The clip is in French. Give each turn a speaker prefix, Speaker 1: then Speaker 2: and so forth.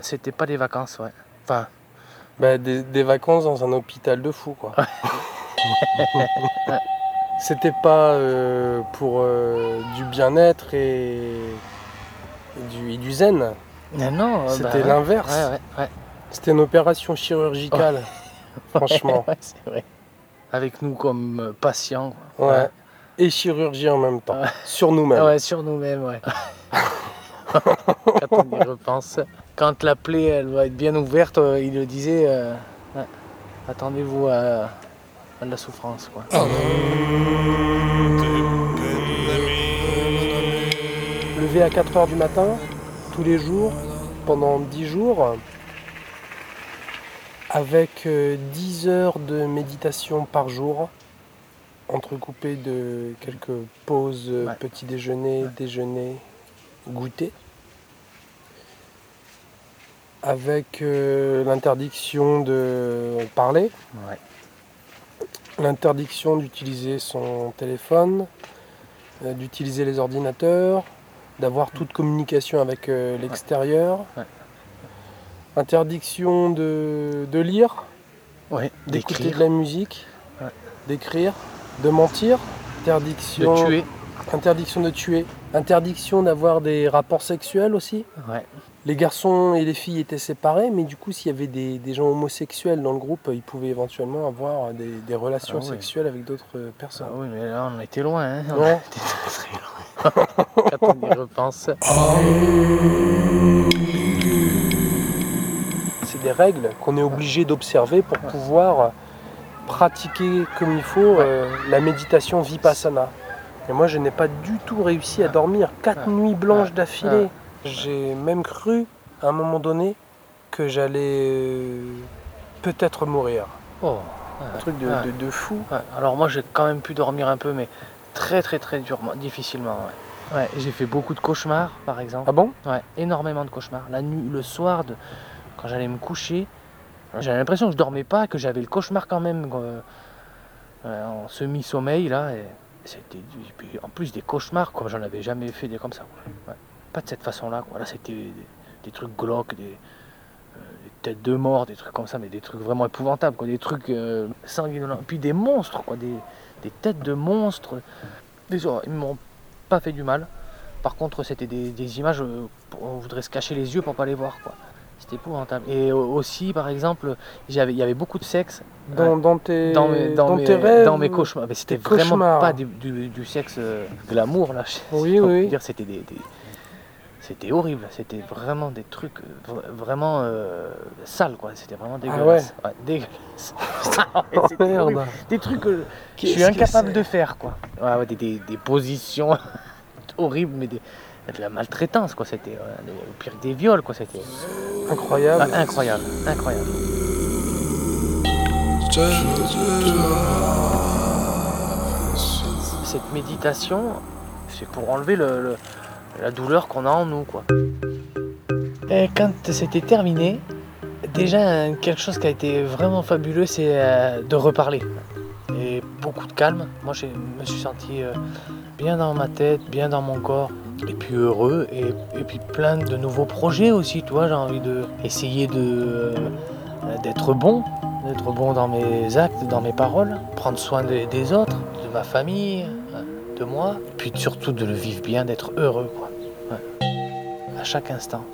Speaker 1: C'était pas des vacances, ouais. Enfin,
Speaker 2: Bah, des, des vacances dans un hôpital de fou, quoi. C'était pas euh, pour euh, du bien-être et, et du, et du zen.
Speaker 1: non, non. euh,
Speaker 2: C'était
Speaker 1: ouais.
Speaker 2: l'inverse.
Speaker 1: Ouais, ouais, ouais.
Speaker 2: C'était une opération chirurgicale, franchement.
Speaker 1: Ouais, c'est vrai. Avec nous comme euh, patients.
Speaker 2: Ouais. Et chirurgie en même temps. Sur nous-mêmes.
Speaker 1: Ouais, sur nous-mêmes, ouais. Quand on y repense. Quand la plaie, elle va être bien ouverte, euh, il le disait, euh, ouais, attendez-vous à, à de la souffrance, quoi.
Speaker 2: Levé à 4 heures du matin, tous les jours, pendant 10 jours, avec euh, 10 heures de méditation par jour, entrecoupées de quelques pauses, euh,
Speaker 1: Ouais.
Speaker 2: petit déjeuner,
Speaker 1: Ouais.
Speaker 2: déjeuner, goûter, avec euh, l'interdiction de parler,
Speaker 1: Ouais.
Speaker 2: l'interdiction d'utiliser son téléphone, euh, d'utiliser les ordinateurs, d'avoir toute communication avec euh, l'extérieur,
Speaker 1: Ouais.
Speaker 2: interdiction de, de lire,
Speaker 1: Ouais,
Speaker 2: d'écouter de la musique, d'écrire, de mentir,
Speaker 1: de
Speaker 2: interdiction,
Speaker 1: tuer.
Speaker 2: Interdiction de tuer, interdiction d'avoir des rapports sexuels aussi.
Speaker 1: Ouais.
Speaker 2: Les garçons et les filles étaient séparés, mais du coup, s'il y avait des, des gens homosexuels dans le groupe, ils pouvaient éventuellement avoir des, des relations
Speaker 1: Ah
Speaker 2: sexuelles avec d'autres euh,
Speaker 1: Ah
Speaker 2: personnes.
Speaker 1: oui, mais là, on était loin. Hein. On
Speaker 2: Ouais.
Speaker 1: était très, loin. Quand on y repense.
Speaker 2: C'est des règles qu'on est obligé d'observer pour pouvoir pratiquer comme il faut euh, la méditation vipassana. Et moi, je n'ai pas du tout réussi à dormir quatre
Speaker 1: Ouais.
Speaker 2: nuits blanches
Speaker 1: Ouais.
Speaker 2: d'affilée. J'ai même cru, à un moment donné, que j'allais euh, peut-être mourir.
Speaker 1: Oh.
Speaker 2: Un truc de,
Speaker 1: Ouais.
Speaker 2: de- de fou.
Speaker 1: Ouais, alors moi j'ai quand même pu dormir un peu, mais très très très durement, difficilement. Ouais. Ouais, j'ai fait beaucoup de cauchemars par exemple.
Speaker 2: Ah bon?
Speaker 1: Ouais, énormément de cauchemars. La nuit, le soir, de... quand j'allais me coucher, j'avais l'impression que je dormais pas, que j'avais le cauchemar quand même euh, euh, en semi-sommeil là. Et c'était en plus des cauchemars, quoi. J'en avais jamais fait des comme ça. Pas de cette façon-là. Quoi. Là, c'était des, trucs glauques, des, euh, des têtes de mort, des trucs comme ça, mais des trucs vraiment épouvantables, quoi. Des trucs euh, sanguinolents. Puis des monstres, quoi. Des, des têtes de monstres. Horreurs. Ils m'ont pas fait du mal. Par contre, c'était des, images, euh, pour- on voudrait se cacher les yeux pour pas les voir, quoi. C'était épouvantable. Et au- aussi, par exemple, il y avait beaucoup de sexe
Speaker 2: dans, dans tes,
Speaker 1: dans mes, dans mes-
Speaker 2: tes rêves
Speaker 1: dans mes cauchemars. Mais c'était vraiment
Speaker 2: cauchemars.
Speaker 1: pas du, du- du sexe euh, glamour, là. je-
Speaker 2: Oui, oui.
Speaker 1: dire, c'était des, des- C'était horrible, c'était vraiment des trucs euh, vra- vraiment euh, sales, quoi. C'était vraiment dégueulasse. Ouais, dégueulasse. Ah ouais, horrible. Des trucs que je suis incapable de faire, quoi. Ouais, ouais, des, des- des positions horribles, mais des- de la maltraitance, quoi. C'était euh, au pire des viols, quoi. C'était
Speaker 2: Incroyable.
Speaker 1: ah, incroyable, incroyable. Cette méditation, c'est pour enlever le- le- la douleur qu'on a en nous, quoi. Et quand c'était terminé, déjà quelque chose qui a été vraiment fabuleux, c'est euh, de reparler. Et beaucoup de calme. Moi, je me suis senti euh, bien dans ma tête, bien dans mon corps, et puis heureux, et, et puis plein de nouveaux projets aussi. J'ai envie de de euh, d'être bon, d'être bon dans mes actes, dans mes paroles, prendre soin des, autres, de ma famille, euh, de moi, puis surtout de le vivre bien, d'être heureux, quoi. À chaque instant.